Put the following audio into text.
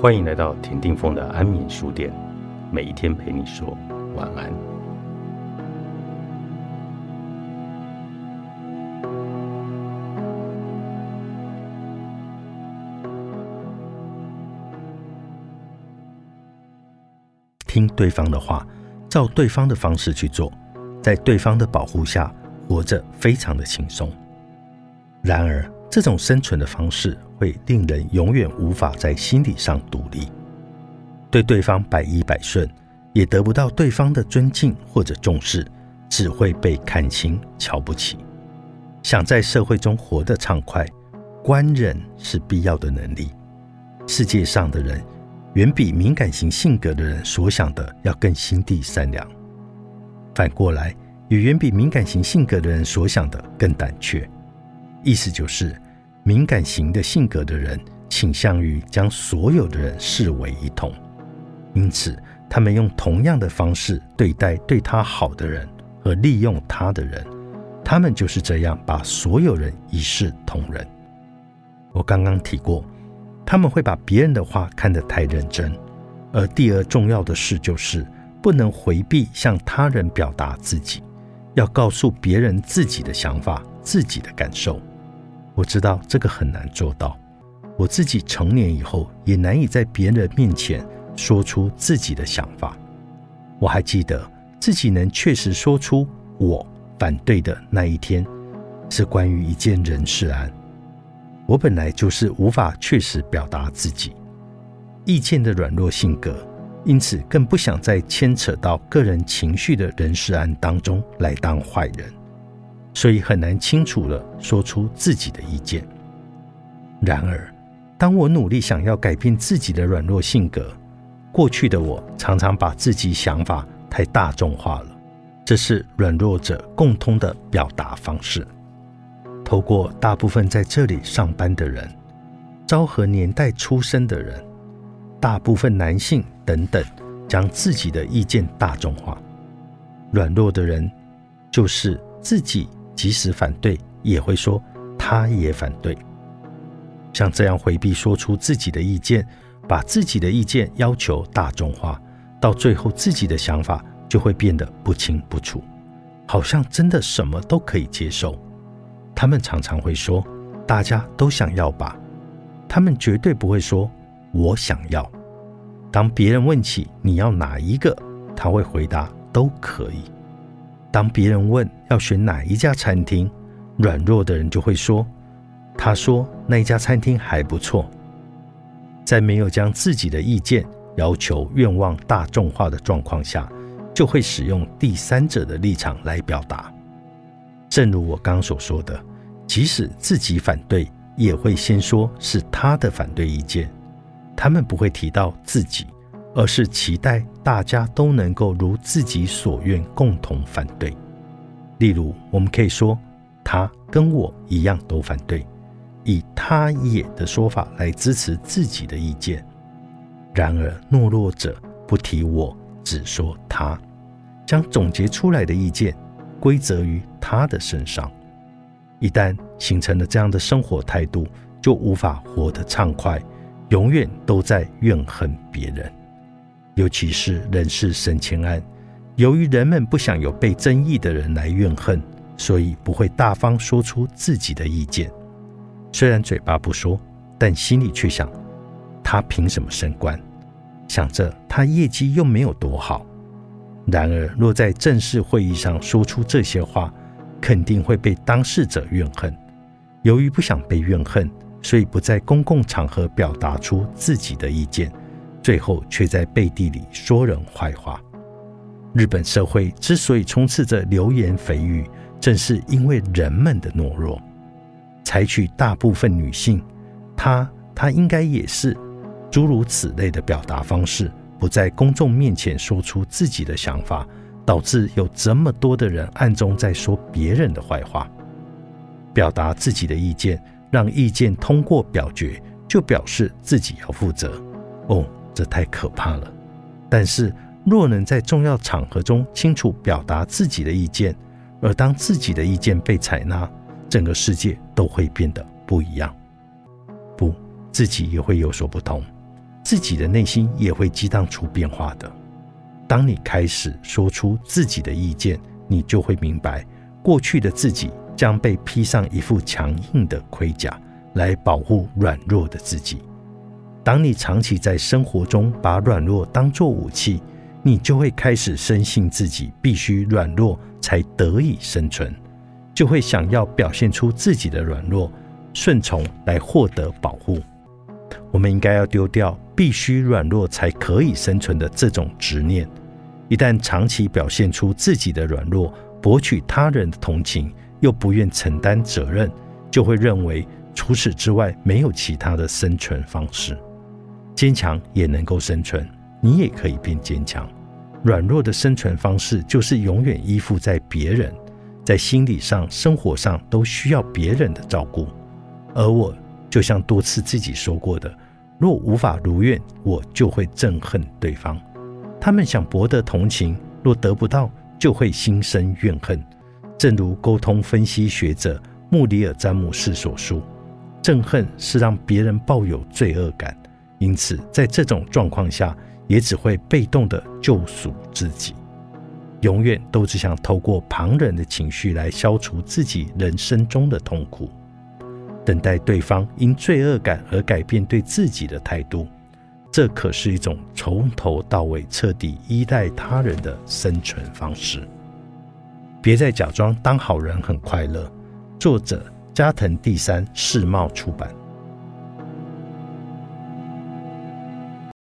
欢迎来到田定峰的安眠书店，每一天陪你说晚安。听对方的话，照对方的方式去做，在对方的保护下活着，非常的轻松。然而，这种生存的方式。会令人永远无法在心理上独立，对对方百依百顺，也得不到对方的尊敬或者重视，只会被看轻、瞧不起。想在社会中活得畅快，观人是必要的能力。世界上的人，远比敏感型性格的人所想的要更心地善良，反过来，也远比敏感型性格的人所想的更胆怯。意思就是。敏感型的性格的人倾向于将所有的人视为一统，因此他们用同样的方式对待对他好的人和利用他的人，他们就是这样把所有人一视同仁。我刚刚提过，他们会把别人的话看得太认真，而第二重要的事就是不能回避向他人表达自己，要告诉别人自己的想法、自己的感受。我知道这个很难做到，我自己成年以后也难以在别人面前说出自己的想法。我还记得自己能确实说出我反对的那一天，是关于一件人事案。我本来就是无法确实表达自己意见的软弱性格，因此更不想在牵扯到个人情绪的人事案当中来当坏人。所以很难清楚地说出自己的意见。然而，当我努力想要改变自己的软弱性格，过去的我常常把自己想法太大众化了。这是软弱者共通的表达方式。透过大部分在这里上班的人、昭和年代出生的人、大部分男性等等，将自己的意见大众化。软弱的人就是自己。即使反对，也会说他也反对。像这样回避说出自己的意见，把自己的意见要求大众化，到最后自己的想法就会变得不清不楚，好像真的什么都可以接受。他们常常会说：“大家都想要吧。”他们绝对不会说“我想要”。当别人问起你要哪一个，他会回答：“都可以。”当别人问要选哪一家餐厅，软弱的人就会说：“他说那一家餐厅还不错。”在没有将自己的意见、要求、愿望大众化的状况下，就会使用第三者的立场来表达。正如我刚所说的，即使自己反对，也会先说是他的反对意见，他们不会提到自己。而是期待大家都能够如自己所愿，共同反对。例如，我们可以说他跟我一样都反对，以他也的说法来支持自己的意见。然而，懦弱者不提我，只说他，将总结出来的意见归责于他的身上。一旦形成了这样的生活态度，就无法活得畅快，永远都在怨恨别人。尤其是人事升迁案，由于人们不想有被争议的人来怨恨，所以不会大方说出自己的意见。虽然嘴巴不说，但心里却想：他凭什么升官？想着他业绩又没有多好。然而，若在正式会议上说出这些话，肯定会被当事者怨恨。由于不想被怨恨，所以不在公共场合表达出自己的意见。最后却在背地里说人坏话。日本社会之所以充斥着流言蜚语，正是因为人们的懦弱。采取大部分女性，她她应该也是诸如此类的表达方式，不在公众面前说出自己的想法，导致有这么多的人暗中在说别人的坏话。表达自己的意见，让意见通过表决，就表示自己要负责。哦。这太可怕了。但是，若能在重要场合中清楚表达自己的意见，而当自己的意见被采纳，整个世界都会变得不一样。不，自己也会有所不同。自己的内心也会激荡出变化的。当你开始说出自己的意见，你就会明白，过去的自己将被披上一副强硬的盔甲，来保护软弱的自己。当你长期在生活中把软弱当作武器，你就会开始深信自己必须软弱才得以生存，就会想要表现出自己的软弱、顺从来获得保护。我们应该要丢掉必须软弱才可以生存的这种执念。一旦长期表现出自己的软弱，博取他人的同情，又不愿承担责任，就会认为除此之外没有其他的生存方式。坚强也能够生存，你也可以变坚强。软弱的生存方式就是永远依附在别人，在心理上、生活上都需要别人的照顾。而我就像多次自己说过的，若无法如愿，我就会憎恨对方。他们想博得同情，若得不到，就会心生怨恨。正如沟通分析学者穆里尔詹姆士所述：“憎恨是让别人抱有罪恶感，因此在这种状况下，也只会被动的救赎自己，永远都只想透过旁人的情绪来消除自己人生中的痛苦，等待对方因罪恶感而改变对自己的态度。”这可是一种从头到尾彻底依赖他人的生存方式。别再假装当好人很快乐。作者：加藤第三世贸出版。